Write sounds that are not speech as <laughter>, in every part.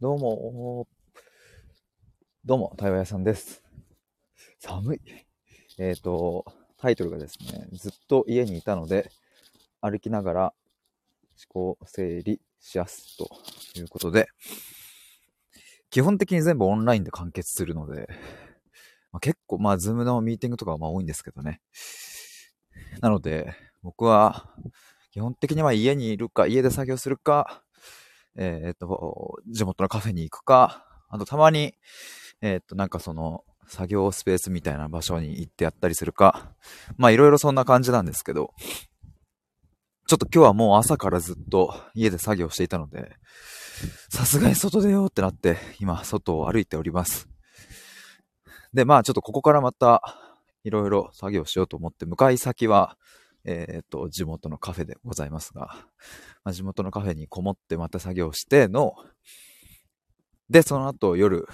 どうも、どうも、対話屋さんです。寒い。えっ、と、タイトルがですね、ずっと家にいたので、歩きながら思考整理しやすということで、基本的に全部オンラインで完結するので、まあ、結構、まあ、ズームのミーティングとかはまあ多いんですけどね。なので、僕は、基本的には家にいるか、家で作業するか、えっ、と、地元のカフェに行くか、あとたまに、えっ、と、なんかその、作業スペースみたいな場所に行ってやったりするか、まあいろいろそんな感じなんですけど、ちょっと今日はもう朝からずっと家で作業していたので、さすがに外出ようってなって、今外を歩いております。で、まあちょっとここからまたいろいろ作業しようと思って、向かい先は、えっ、と、地元のカフェでございますが、まあ、地元のカフェにこもってまた作業しての、で、その後夜、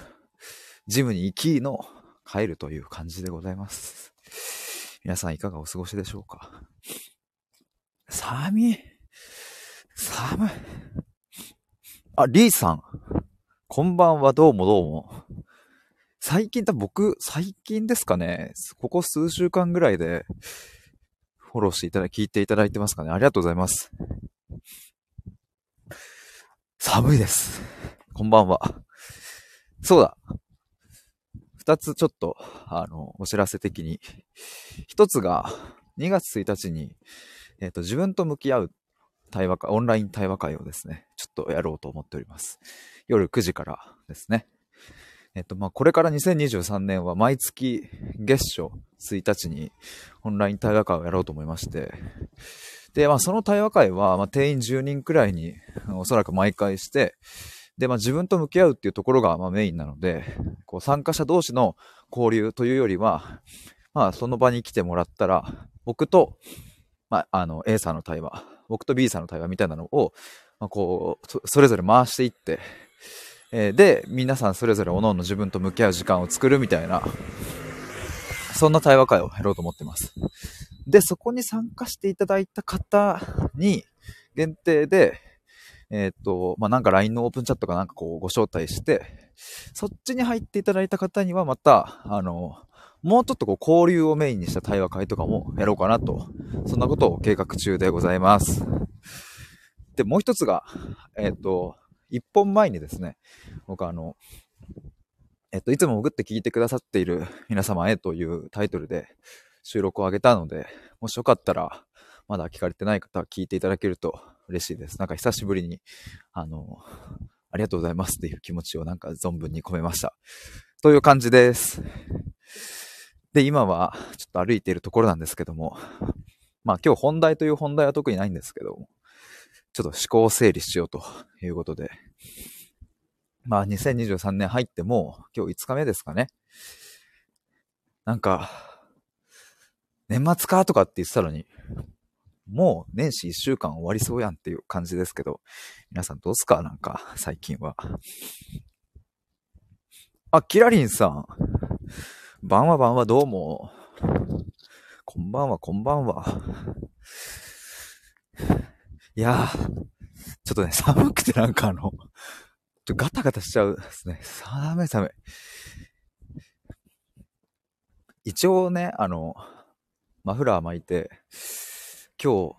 ジムに行きの帰るという感じでございます。皆さんいかがお過ごしでしょうか？寒い。寒い。あ、リーさん。こんばんは、どうもどうも。最近、多分僕、最近ですかね。ここ数週間ぐらいで、フォローしていただき、聞いていただいてますかね？ありがとうございます。寒いです。こんばんは。そうだ。二つちょっと、あの、お知らせ的に。一つが、2月1日に、えっ、と、自分と向き合う対話会、オンライン対話会をですね、ちょっとやろうと思っております。夜9時からですね。えっ、と、まあ、これから2023年は毎月月初1日にオンライン対話会をやろうと思いまして、で、まあ、その対話会は、まあ、定員10人くらいに、おそらく毎回して、で、まあ、自分と向き合うっていうところが、まあ、メインなので、こう、参加者同士の交流というよりは、まあ、その場に来てもらったら、僕と、まあ、あの、A さんの対話、僕と B さんの対話みたいなのを、まあ、こう、それぞれ回していって、えで、皆さんそれぞれ各々自分と向き合う時間を作るみたいな、そんな対話会をやろうと思ってます。で、そこに参加していただいた方に限定で、えーっと、まあ、なんか LINE のオープンチャットかなんかこうご招待して、そっちに入っていただいた方にはまた、あの、もうちょっとこう交流をメインにした対話会とかもやろうかなと、そんなことを計画中でございます。で、もう一つが、えーっと、一本前にですね、僕あの、えっと、いつも潜って聞いてくださっている皆様へというタイトルで収録を上げたので、もしよかったら、まだ聞かれてない方は聞いていただけると嬉しいです。なんか久しぶりに、あの、ありがとうございますっていう気持ちをなんか存分に込めました。という感じです。で、今はちょっと歩いているところなんですけども、まあ今日本題という本題は特にないんですけども、ちょっと思考整理しようということで、まあ2023年入っても今日5日目ですかね。なんか、年末かとかって言ってたのに、もう年始1週間終わりそうやんっていう感じですけど、皆さんどうすか？なんか、最近は。あ、キラリンさん。晩は晩はどうも。こんばんは、こんばんは。いやー、ちょっとね、<laughs> 寒くてなんかあの、ちょガタガタしちゃうですね。寒い寒い。一応ね、あの、マフラー巻いて、今日、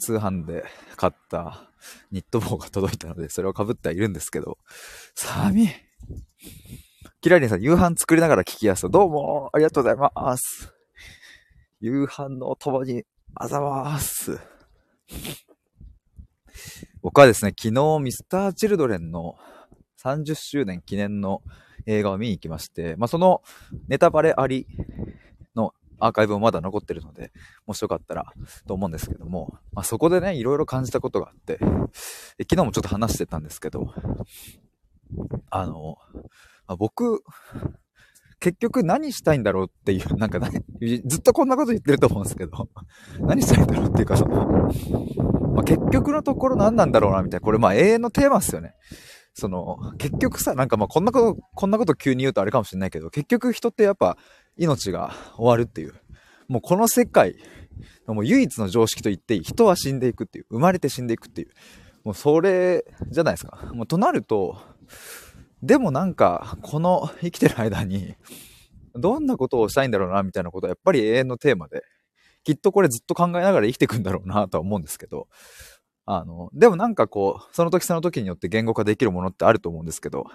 通販で買ったニット帽が届いたので、それを被ってはいるんですけど、寒い。キラリンさん、夕飯作りながら聞きやすと、どうもありがとうございます。夕飯のお供にあざます。僕はですね、昨日ミスター・チルドレンの30周年記念の映画を見に行きまして、まあ、そのネタバレありのアーカイブもまだ残ってるので、もしよかったらと思うんですけども、まあ、そこでね、いろいろ感じたことがあって、昨日もちょっと話してたんですけど、あの、まあ僕、結局何したいんだろうっていう、なんかずっとこんなこと言ってると思うんですけど、何したいんだろうっていうか、その、まあ、結局のところ何なんだろうな、みたいな。これまあ永遠のテーマっすよね。その、結局さ、なんかまあこんなこと、こんなこと急に言うとあれかもしれないけど、結局人ってやっぱ命が終わるっていう。もうこの世界もう唯一の常識と言っていい。人は死んでいくっていう。生まれて死んでいくっていう。もうそれじゃないですか。もうとなると、でもなんか、この生きてる間に、どんなことをしたいんだろうな、みたいなことはやっぱり永遠のテーマで、きっとこれずっと考えながら生きていくんだろうなとは思うんですけど、あの、でもなんかこう、その時その時によって言語化できるものってあると思うんですけど、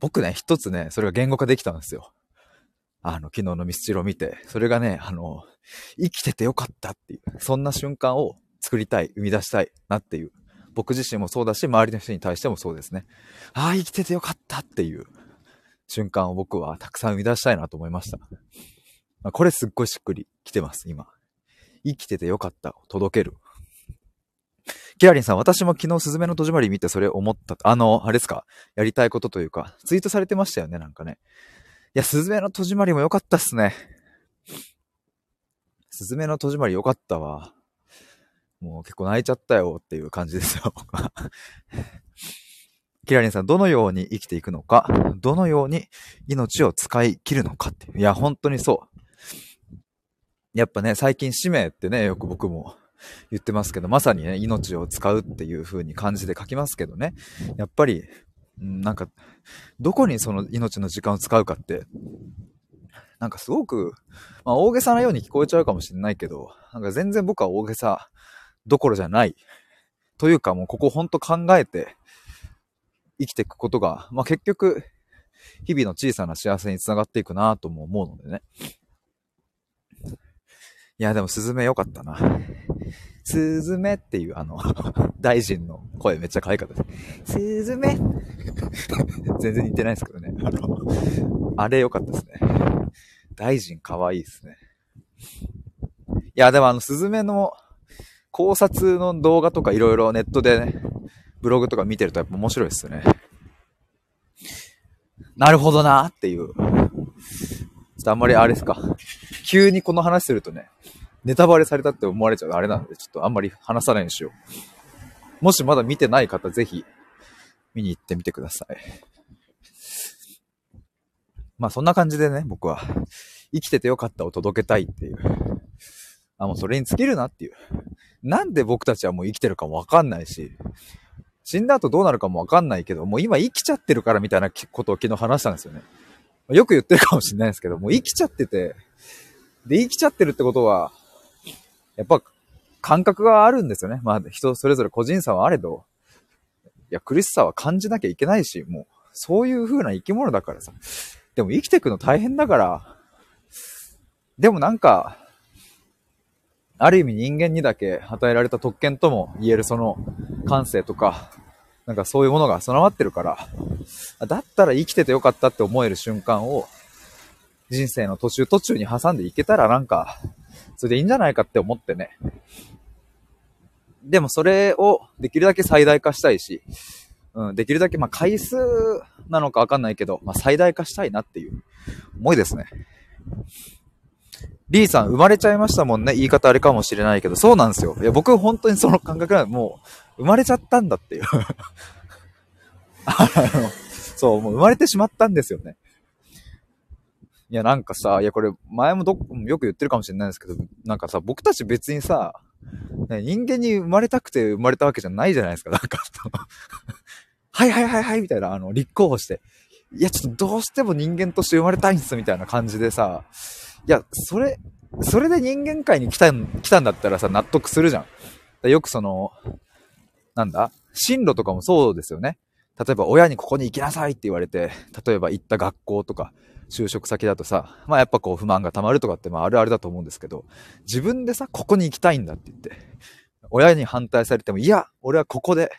僕ね、一つね、それが言語化できたんですよ。あの、昨日のミスチルを見て、それがね、あの、生きててよかったっていう、そんな瞬間を作りたい、生み出したいなっていう、僕自身もそうだし、周りの人に対してもそうですね。ああ、生きててよかったっていう瞬間を僕はたくさん生み出したいなと思いました。ま、これすっごいしっくりきてます、今。生きててよかった届ける。キラリンさん、私も昨日スズメの戸締まり見てそれ思った。あの、あれですか？やりたいことというか、ツイートされてましたよね、なんかね。いや、スズメの戸締まりも良かったっすね。スズメの戸締まり良かったわ。もう結構泣いちゃったよっていう感じですよ、僕は。キラリンさん、どのように生きていくのか、どのように命を使い切るのかっていう。いや、本当にそう。やっぱね、最近使命ってね、よく僕も言ってますけど、まさにね、命を使うっていう風に感じで書きますけどね。やっぱり、なんか、どこにその命の時間を使うかって、なんかすごく、まあ大げさなように聞こえちゃうかもしれないけど、なんか全然僕は大げさどころじゃない。というかもうここほんと考えて生きていくことが、まあ結局、日々の小さな幸せにつながっていくなとも思うのでね。いや、でもスズメ良かったな。<laughs> スズメっていうあの、<laughs> 大臣の声めっちゃ可愛かったです。スズメ <laughs> 全然似てないですけどね。あの、あれ良かったですね。大臣可愛いですね。いや、でもあの、スズメの考察の動画とかいろいろネットでね、ブログとか見てるとやっぱ面白いですよね。なるほどなっていう。ちょっとあんまりあれですか。急にこの話するとね、ネタバレされたって思われちゃうあれなんで、ちょっとあんまり話さないにしよう。もしまだ見てない方、ぜひ見に行ってみてください。まあそんな感じでね、僕は生きててよかったを届けたいっていう。あ、もうそれに尽きるなっていう。なんで僕たちはもう生きてるかもわかんないし、死んだ後どうなるかもわかんないけど、もう今生きちゃってるからみたいなことを昨日話したんですよね。よく言ってるかもしれないですけど、もう生きちゃってて、で、生きちゃってるってことは、やっぱ感覚があるんですよね。まあ人それぞれ個人差はあれど、いや、苦しさは感じなきゃいけないし、もう、そういう風な生き物だからさ。でも生きてくの大変だから、でもなんか、ある意味人間にだけ与えられた特権とも言えるその感性とか、なんかそういうものが備わってるから、だったら生きててよかったって思える瞬間を人生の途中途中に挟んでいけたらなんか、それでいいんじゃないかって思ってね。でもそれをできるだけ最大化したいし、うん、できるだけ、まあ、回数なのかわかんないけど、まあ、最大化したいなっていう思いですね。リーさん、生まれちゃいましたもんね。言い方あれかもしれないけど、そうなんですよ。いや、僕本当にその感覚はもう、生まれちゃったんだっていう。<laughs> そう、もう生まれてしまったんですよね。いや、なんかさ、いや、これ、前もど、よく言ってるかもしれないですけど、なんかさ、僕たち別にさ、ね、人間に生まれたくて生まれたわけじゃないじゃないですか、なんか <laughs> はいはいはいはい、みたいな、あの、立候補して。いや、ちょっとどうしても人間として生まれたいんす、みたいな感じでさ、いや、それ、それで人間界に来た、来たんだったらさ、納得するじゃん。よくその、なんだ進路とかもそうですよね。例えば親にここに行きなさいって言われて、例えば行った学校とか、就職先だとさ、まあやっぱこう不満が溜まるとかってまああるあるだと思うんですけど、自分でさ、ここに行きたいんだって言って、親に反対されても、いや、俺はここで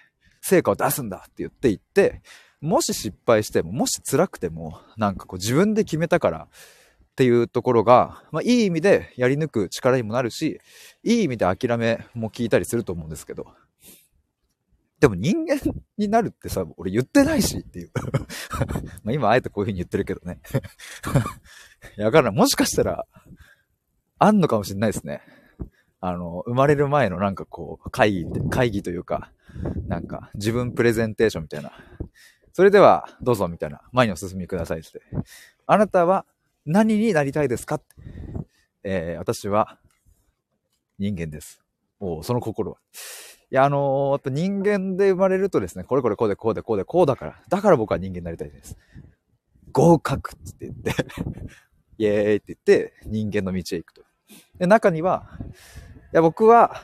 成果を出すんだって言って行って、もし失敗しても、もし辛くても、なんかこう自分で決めたからっていうところが、まあいい意味でやり抜く力にもなるし、いい意味で諦めも聞いたりすると思うんですけど、でも人間になるってさ、俺言ってないしっていう <laughs> ま今あえてこういう風に言ってるけどね <laughs> いや、わから。もしかしたら、あんのかもしれないですね。あの、生まれる前のなんかこう、会議、会議というか、なんか自分プレゼンテーションみたいな。それでは、どうぞみたいな。前にお進みくださいって。あなたは何になりたいですかえー、私は人間です。おその心は。いや、あのーやっぱ人間で生まれるとですね、これこれこうでこうでこうでこうだから、だから僕は人間になりたいです。合格って言って、<laughs> イエーイって言って、人間の道へ行くと。で、中には、いや、僕は、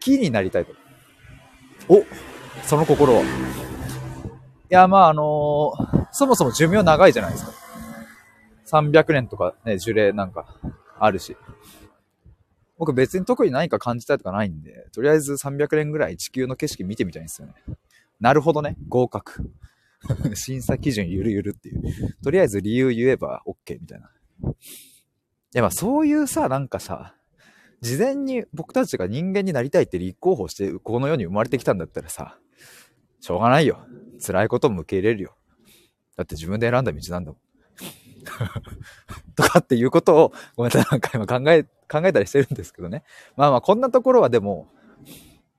木になりたいと。おその心は。いや、まあ、あのーそもそも寿命長いじゃないですか。300年とかね、樹齢なんかあるし。僕別に特に何か感じたいとかないんで、とりあえず300年ぐらい地球の景色見てみたいんですよね。なるほどね、合格。<laughs> 審査基準ゆるゆるっていう。とりあえず理由言えば OK みたいな。やまあそういうさ、なんかさ、事前に僕たちが人間になりたいって立候補して、この世に生まれてきたんだったらさ、しょうがないよ。辛いことも受け入れるよ。だって自分で選んだ道なんだもん。<laughs> とかっていうことを、ごめんなさい、何回も考え、考えたりしてるんですけどね。まあまあ、こんなところはでも、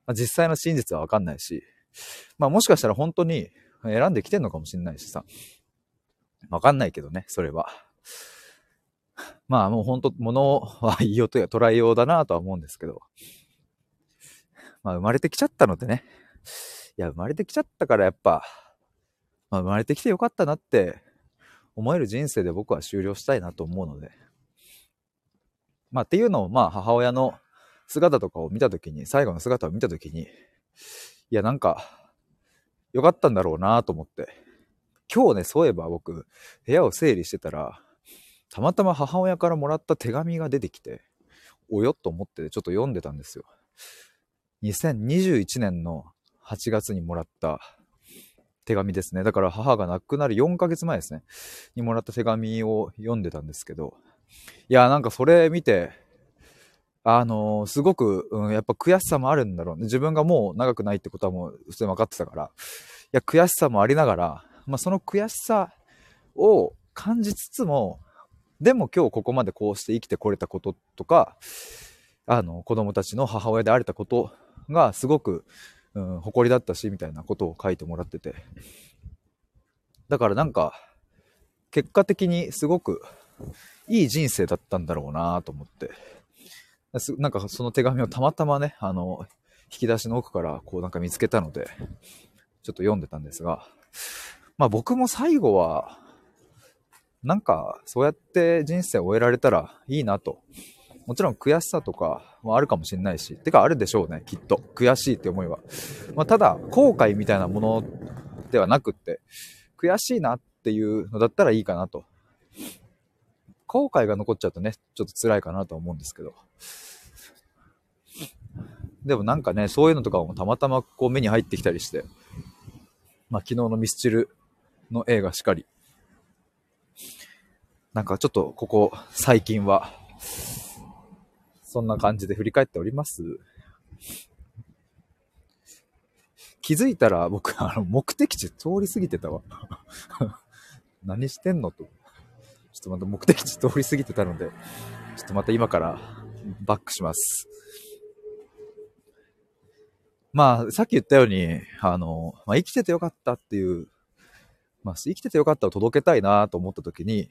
まあ、実際の真実はわかんないし、まあもしかしたら本当に選んできてんのかもしれないしさ。わかんないけどね、それは。まあもう本当、物は言いようとや捉えようだなとは思うんですけど。まあ生まれてきちゃったのでね。いや、生まれてきちゃったからやっぱ、まあ生まれてきてよかったなって思える人生で僕は終了したいなと思うので。まあっていうのをまあ母親の姿とかを見たときに、最後の姿を見たときに、いやなんか、よかったんだろうなと思って。今日ね、そういえば僕、部屋を整理してたら、たまたま母親からもらった手紙が出てきて、およっと思ってちょっと読んでたんですよ。2021年の8月にもらった手紙ですね。だから母が亡くなる4ヶ月前ですね。にもらった手紙を読んでたんですけど、いや、なんかそれ見て、あのーすごく、うん、やっぱ悔しさもあるんだろうね。自分がもう長くないってことはもう普通に分かってたから、いや、悔しさもありながら、まあ、その悔しさを感じつつも、でも今日ここまでこうして生きてこれたこととか、あの、子供たちの母親であれたことがすごく、うん、誇りだったし、みたいなことを書いてもらってて。だからなんか、結果的にすごくいい人生だったんだろうなと思って。なんかその手紙をたまたまね、あの、引き出しの奥からこうなんか見つけたので、ちょっと読んでたんですが、まあ僕も最後は、なんかそうやって人生を終えられたらいいなと。もちろん悔しさとかもあるかもしれないし、てかあるでしょうね、きっと。悔しいって思いは。まあただ、後悔みたいなものではなくって、悔しいなっていうのだったらいいかなと。後悔が残っちゃうとね、ちょっと辛いかなとは思うんですけど。でもなんかね、そういうのとかもたまたまこう目に入ってきたりして、まあ昨日のミスチルの映画しかり、なんかちょっとここ最近は、そんな感じで振り返っております。気づいたら僕、あの、目的地通り過ぎてたわ。<laughs> 何してんのと。ちょっとまた目的地通り過ぎてたので、ちょっとまた今からバックします。まあ、さっき言ったように、あの、まあ、生きててよかったっていう、まあ、生きててよかったを届けたいなと思った時に、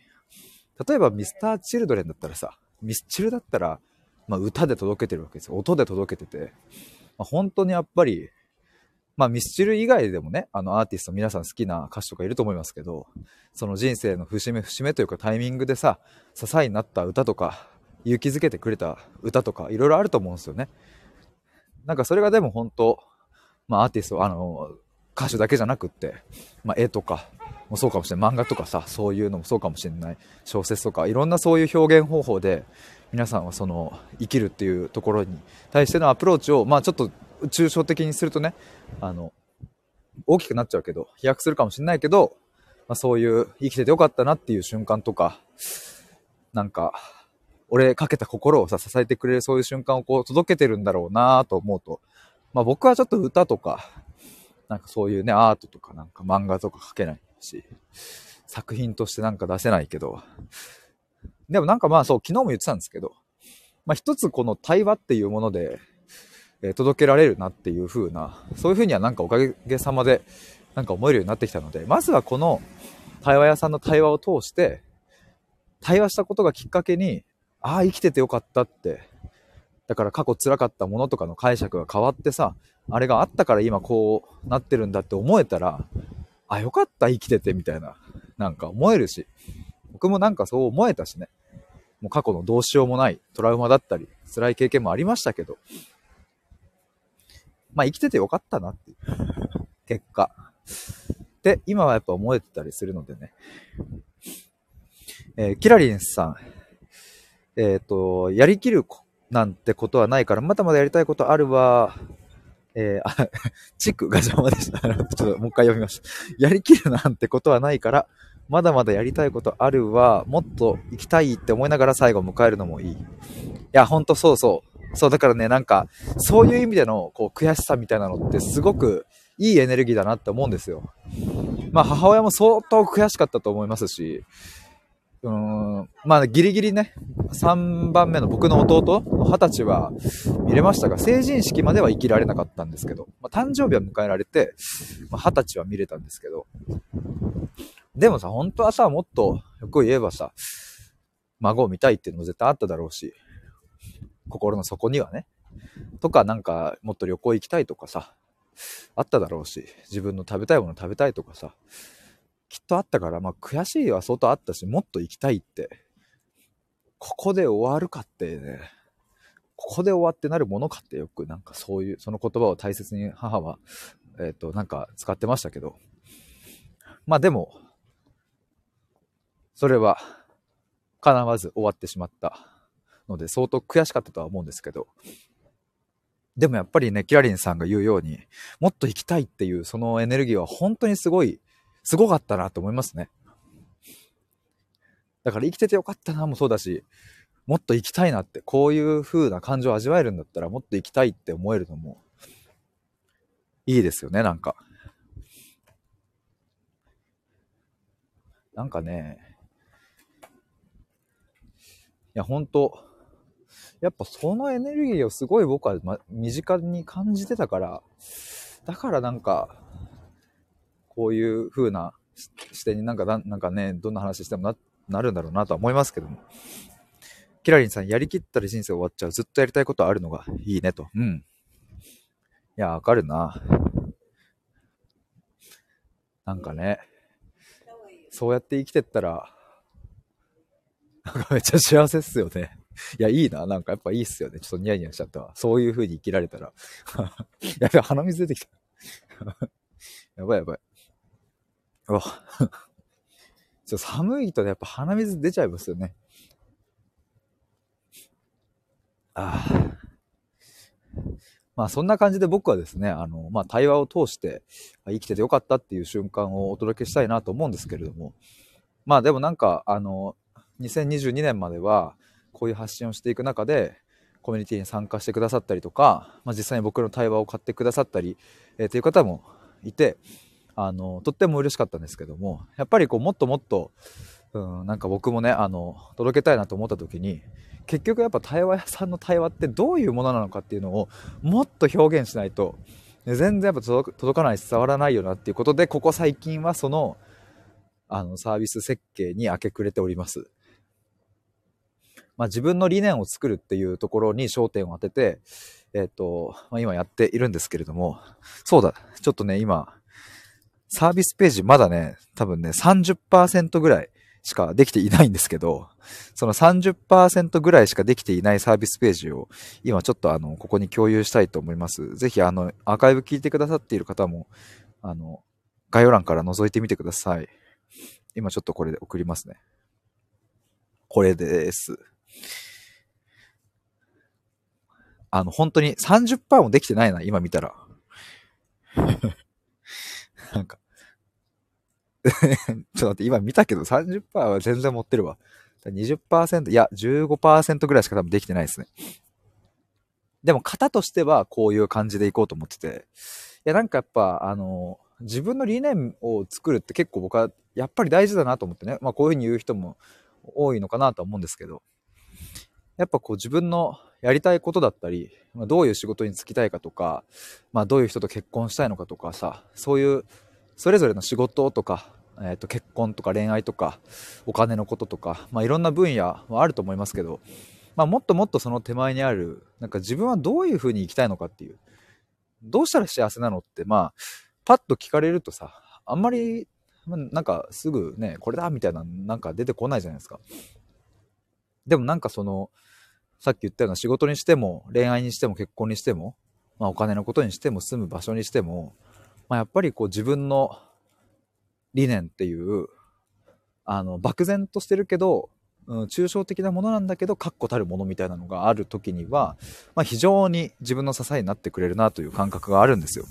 例えばミスターチルドレンだったらさ、ミスチルだったら、まあ、歌で届けてるわけですよ。音で届けてて、まあ、本当にやっぱり、まあ、ミスチル以外でもね、あのアーティスト皆さん好きな歌手とかいると思いますけど、その人生の節目節目というかタイミングでさ、支えになった歌とか、勇気づけてくれた歌とか、いろいろあると思うんですよね。なんかそれがでも本当、まあアーティスト、あの、歌手だけじゃなくって、まあ絵とかもそうかもしれない。漫画とかさ、そういうのもそうかもしれない。小説とか、いろんなそういう表現方法で、皆さんはその生きるっていうところに対してのアプローチを、まあちょっと抽象的にするとね、あの、大きくなっちゃうけど、飛躍するかもしれないけど、まあ、そういう生きててよかったなっていう瞬間とか、なんか、俺かけた心をさ、支えてくれるそういう瞬間をこう届けてるんだろうなと思うと、まあ僕はちょっと歌とか、なんかそういうね、アートとかなんか漫画とか書けないし、作品としてなんか出せないけど、でもなんかまあそう、昨日も言ってたんですけど、まあ一つこの対話っていうもので、え届けられるなっていう風な、そういう風にはなんかおかげさまで、なんか思えるようになってきたので、まずはこの対話屋さんの対話を通して、対話したことがきっかけに、ああ、生きててよかったって。だから過去辛かったものとかの解釈が変わってさ、あれがあったから今こうなってるんだって思えたら、あ、よかった生きててみたいな、なんか思えるし、僕もなんかそう思えたしね。もう過去のどうしようもないトラウマだったり、辛い経験もありましたけど、まあ生きててよかったなっていう、結果。で、今はやっぱ思えてたりするのでね。えー、キラリンさん。えっ、ー、と、やりきるなんてことはないから、まだまだやりたいことあるわ。えー、あ、<laughs> チクが邪魔でした。<laughs> ちょっともう一回読みます。やりきるなんてことはないから、まだまだやりたいことあるわ。もっと行きたいって思いながら最後迎えるのもいい。いや、ほんとそうそう。そう、だからね、なんか、そういう意味での、こう、悔しさみたいなのってすごくいいエネルギーだなって思うんですよ。まあ、母親も相当悔しかったと思いますし、うーん、まあ、ギリギリね、3番目の僕の弟の20歳は見れましたが、成人式までは生きられなかったんですけど、まあ、誕生日は迎えられて、まあ、歳は見れたんですけど、でもさ、本当はさ、もっと、よく言えばさ、孫を見たいっていうのも絶対あっただろうし、心の底にはね。とか、なんか、もっと旅行行きたいとかさ、あっただろうし、自分の食べたいもの食べたいとかさ、きっとあったから、まあ悔しいは相当あったし、もっと行きたいって、ここで終わるかってね、ここで終わってなるものかってよくなんかそういう、その言葉を大切に母は、えっ、ー、と、なんか使ってましたけど、まあでも、それは叶わず終わってしまったので相当悔しかったとは思うんですけど、でもやっぱりね、キラリンさんが言うように、もっと生きたいっていうそのエネルギーは本当にすごい、すごかったなと思いますね。だから生きててよかったなもそうだし、もっと生きたいなって、こういう風な感情を味わえるんだったらもっと生きたいって思えるのも、いいですよね、なんか。なんかね、いや、本当やっぱそのエネルギーをすごい僕は、ま、身近に感じてたから、だからなんか、こういう風な視点になんか、なんかね、どんな話してもな、なるんだろうなとは思いますけども。キラリンさん、やりきったら人生終わっちゃう。ずっとやりたいことあるのがいいねと。うん。いや、わかるな。なんかね、そうやって生きてったら、なんかめっちゃ幸せっすよね。いや、いいな。なんかやっぱいいっすよね。ちょっとニヤニヤしちゃったわ。そういう風に生きられたら。<laughs> やべ、鼻水出てきた。<laughs> やばいやばい。うわ。<laughs> ちょ寒いとね、やっぱ鼻水出ちゃいますよね。ああ。まあそんな感じで僕はですね、あの、まあ対話を通して生きててよかったっていう瞬間をお届けしたいなと思うんですけれども、まあでもなんか、あの、2022年までは、こういう発信をしていく中でコミュニティに参加してくださったりとか、まあ、実際に僕の対話を買ってくださったり、えー、という方もいてあのとっても嬉しかったんですけどもやっぱりこうもっともっと、うん、なんか僕もねあの届けたいなと思った時に結局やっぱ対話屋さんの対話ってどういうものなのかっていうのをもっと表現しないと全然やっぱ届かない伝わらないよなっていうことでここ最近はそのあのサービス設計に明け暮れております。まあ、自分の理念を作るっていうところに焦点を当てて、えっ、ー、と、まあ、今やっているんですけれども、そうだ、ちょっとね、今、サービスページまだね、多分ね、30%ぐらいしかできていないんですけど、その30%ぐらいしかできていないサービスページを今ちょっとあの、ここに共有したいと思います。ぜひあの、アーカイブ聞いてくださっている方も、あの、概要欄から覗いてみてください。今ちょっとこれで送りますね。これです。あの、本当に30%もできてないな、今見たら。<laughs> なんか <laughs> ちょっと待って、今見たけど30%は全然持ってるわ。20%、いや、15%ぐらいしか多分できてないですね。でも型としてはこういう感じでいこうと思ってて。いや、なんかやっぱ、あの、自分の理念を作るって結構僕はやっぱり大事だなと思ってね。まあこういうふうに言う人も多いのかなとは思うんですけど。やっぱこう自分のやりたいことだったり、まあ、どういう仕事に就きたいかとか、まあ、どういう人と結婚したいのかとかさ、そういうそれぞれの仕事とか、えー、と結婚とか恋愛とかお金のこととか、まあ、いろんな分野はあると思いますけどまあ、もっともっとその手前にある、なんか自分はどういう風に生きたいのかっていう、どうしたら幸せなのって、まあ、パッと聞かれるとさ、あんまり、なんかすぐね、これだみたいな、なんか出てこないじゃないですか。でもなんかその、さっき言ったような仕事にしても、恋愛にしても結婚にしても、まあお金のことにしても住む場所にしても、まあやっぱりこう自分の理念っていう、あの、漠然としてるけど、うん、抽象的なものなんだけど、確固たるものみたいなのがある時には、まあ、非常に自分の支えになってくれるなという感覚があるんですよ。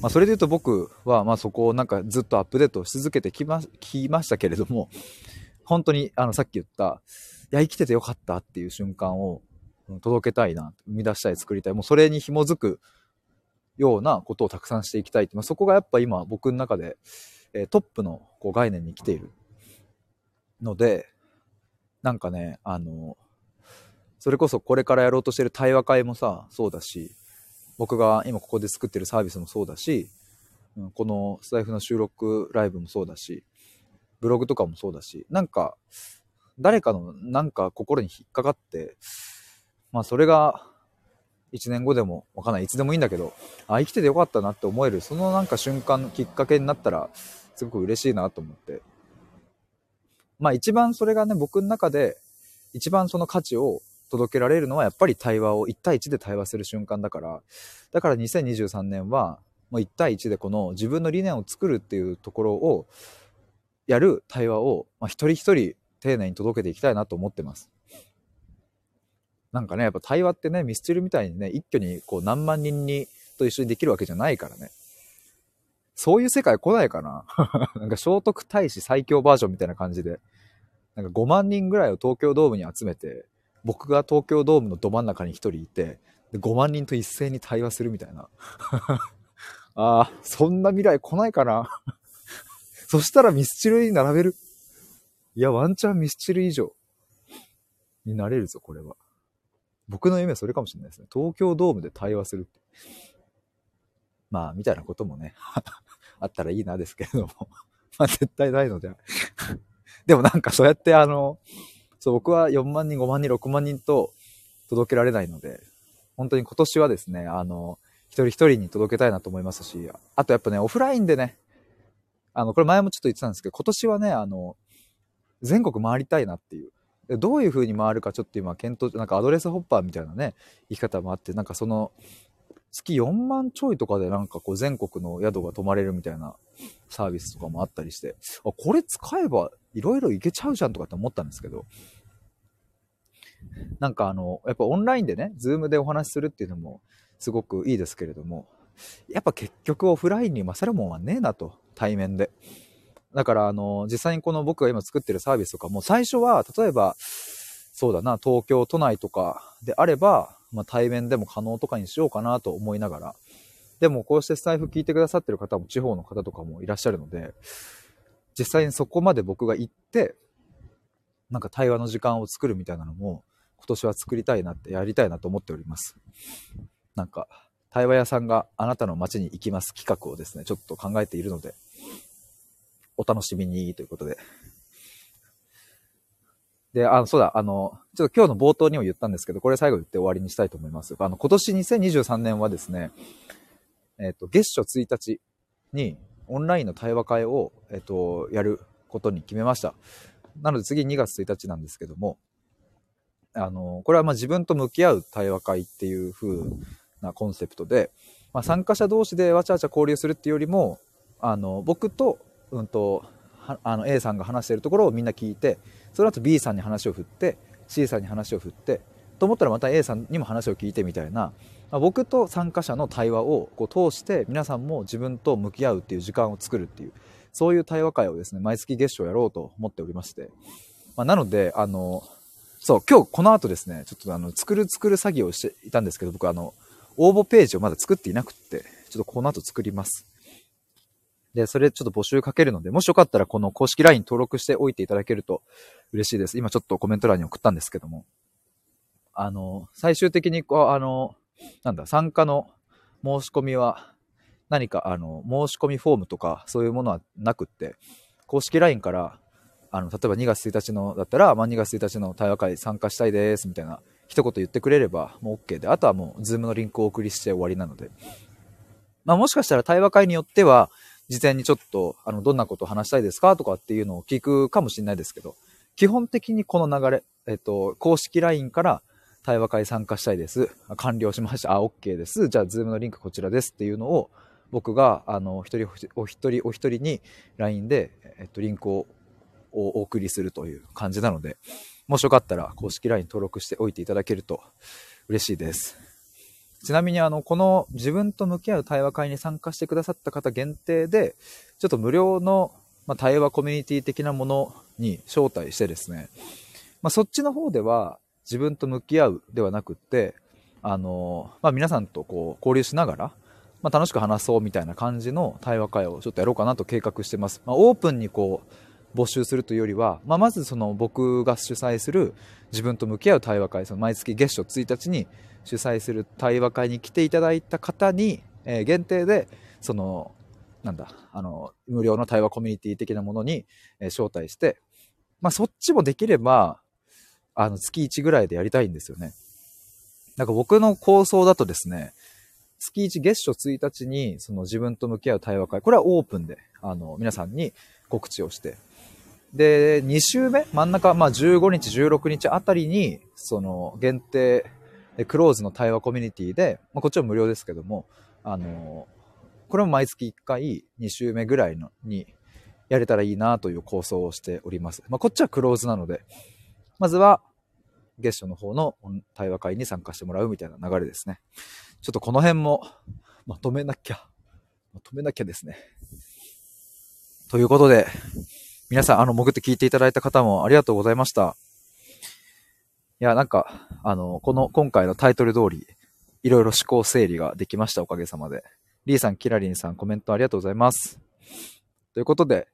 まあ、それで言うと僕は、ま、そこをなんかずっとアップデートし続けてきまきましたけれども、本当にあのさっき言った、や、生きててよかったっていう瞬間を届けたいな、生み出したい、作りたい、もうそれに紐づくようなことをたくさんしていきたいって、まあ、そこがやっぱ今僕の中で、え、トップのこう概念に来ているので、なんかね、あの、それこそこれからやろうとしてる対話会もさ、そうだし、僕が今ここで作ってるサービスもそうだし、このスタイフの収録ライブもそうだし、ブログとかもそうだし、なんか、誰かのなんか心に引っかかって、まあそれが1年後でもわかんない、いつでもいいんだけど、あ、生きててよかったなって思える、そのなんか瞬間の、きっかけになったら、すごく嬉しいなと思って、まあ一番それがね、僕の中で一番その価値を届けられるのはやっぱり対話を1対1で対話する瞬間だから、だから2023年はもう1対1でこの自分の理念を作るっていうところをやる対話を、まあ、一人一人丁寧に届けていきたいなと思ってます。なんかね、やっぱ対話ってね、ミスチルみたいにね、一挙にこう何万人にと一緒にできるわけじゃないからね。そういう世界来ないかな <laughs> なんか聖徳太子最強バージョンみたいな感じで。なんか5万人ぐらいを東京ドームに集めて、僕が東京ドームのど真ん中に1人いて、で5万人と一斉に対話するみたいな。<laughs> ああ、そんな未来来ないかな <laughs> そしたらミスチルに並べる。いや、ワンチャンミスチル以上になれるぞ、これは。僕の夢はそれかもしれないですね。東京ドームで対話するって。まあ、みたいなこともね <laughs> あったらいいなですけれども <laughs> まあ、絶対ないので <laughs> でもなんかそうやってあの、そう、僕は4万人、5万人、6万人と届けられないので、本当に今年はですね、あの、一人一人に届けたいなと思いますし、あとやっぱね、オフラインでね、あの、これ前もちょっと言ってたんですけど、今年はね、あの、全国回りたいなっていう。どういう風に回るかちょっと今検討、なんかアドレスホッパーみたいなね、生き方もあって、なんかその、月4万ちょいとかでなんかこう全国の宿が泊まれるみたいなサービスとかもあったりして、あ、これ使えばいろいろいけちゃうじゃんとかって思ったんですけど、なんかあの、やっぱオンラインでね、ズームでお話しするっていうのもすごくいいですけれども、やっぱ結局オフラインに勝るもんはねえなと、対面で。だからあの、実際にこの僕が今作ってるサービスとかも最初は、例えば、そうだな、東京都内とかであれば、まあ、対面でも可能とかにしようかなと思いながら、でもこうしてスタイフ聞いてくださってる方も地方の方とかもいらっしゃるので、実際にそこまで僕が行って、なんか対話の時間を作るみたいなのも、今年は作りたいなって、やりたいなと思っております。なんか、対話屋さんがあなたの街に行きます企画をですね、ちょっと考えているので、お楽しみにということで。で、あの、そうだ、あの、ちょっと今日の冒頭にも言ったんですけど、これ最後言って終わりにしたいと思います。あの、今年2023年はですね、えっ、ー、と、月初1日にオンラインの対話会を、えっ、ー、と、やることに決めました。なので次2月1日なんですけども、あの、これはま自分と向き合う対話会っていう風なコンセプトで、まあ、参加者同士でわちゃわちゃ交流するっていうよりも、あの、僕と、うんと、あの A さんが話してるところをみんな聞いて、その後 B さんに話を振って C さんに話を振ってと思ったらまた A さんにも話を聞いてみたいな、まあ、僕と参加者の対話をこう通して皆さんも自分と向き合うっていう時間を作るっていうそういう対話会をですね毎月月初やろうと思っておりまして、まあ、なのであのそう今日この後ですねちょっとあの作る作る作業をしていたんですけど僕あの応募ページをまだ作っていなくってちょっとこの後作ります。で、それちょっと募集かけるので、もしよかったらこの公式 LINE 登録しておいていただけると嬉しいです。今ちょっとコメント欄に送ったんですけども。あの、最終的にこう、あの、なんだ、参加の申し込みは、何か、あの、申し込みフォームとか、そういうものはなくって、公式 LINE から、あの、例えば2月1日のだったら、まあ、2月1日の対話会参加したいです、みたいな一言言ってくれればもう OK で、あとはもう、 Zoom のリンクをお送りして終わりなので。まあもしかしたら対話会によっては、事前にちょっと、あの、どんなことを話したいですかとかっていうのを聞くかもしれないですけど、基本的にこの流れ、えっと、公式 LINE から対話会参加したいです。完了しました。あ、OK です。じゃあ、 Zoom のリンクこちらですっていうのを、僕が、あの、一人お一人お一人に LINE で、えっと、リンクをお送りするという感じなので、もしよかったら公式 LINE 登録しておいていただけると嬉しいです。ちなみにあの、この自分と向き合う対話会に参加してくださった方限定で、ちょっと無料の、ま対話コミュニティ的なものに招待してですね、まあ、そっちの方では自分と向き合うではなくって、あの、まあ、皆さんとこう交流しながら、まあ、楽しく話そうみたいな感じの対話会をちょっとやろうかなと計画してます。まあ、オープンにこう募集するというよりは、まあ、まずその僕が主催する自分と向き合う対話会、その毎月月初1日に主催する対話会に来ていただいた方に、えー、限定で、その、なんだ、あの、無料の対話コミュニティ的なものに、えー、招待して、まあ、そっちもできれば、あの、月1ぐらいでやりたいんですよね。なんか僕の構想だとですね、月1月初1日に、その自分と向き合う対話会、これはオープンで、あの、皆さんに告知をして、で、2週目真ん中、まあ、15日、16日あたりに、その、限定、クローズの対話コミュニティで、まあ、こっちは無料ですけども、あの、これも毎月1回、2週目ぐらいのにやれたらいいなという構想をしております。まあ、こっちはクローズなので、まずは、月初の方の対話会に参加してもらうみたいな流れですね。ちょっとこの辺もまとめなきゃ、まとめなきゃですね。ということで、皆さん、あの、潜って聞いていただいた方もありがとうございました。いや、なんか、あの、この、今回のタイトル通り、いろいろ思考整理ができました、おかげさまで。リーさん、キラリンさん、コメントありがとうございます。ということで、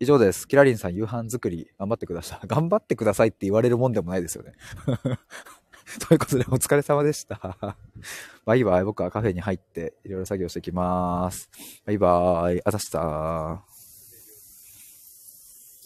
以上です。キラリンさん、夕飯作り、頑張ってください。<laughs> 頑張ってくださいって言われるもんでもないですよね。<laughs> ということで、お疲れ様でした。<laughs> バイバイ。僕はカフェに入って、いろいろ作業してきます。バイバイ。あざした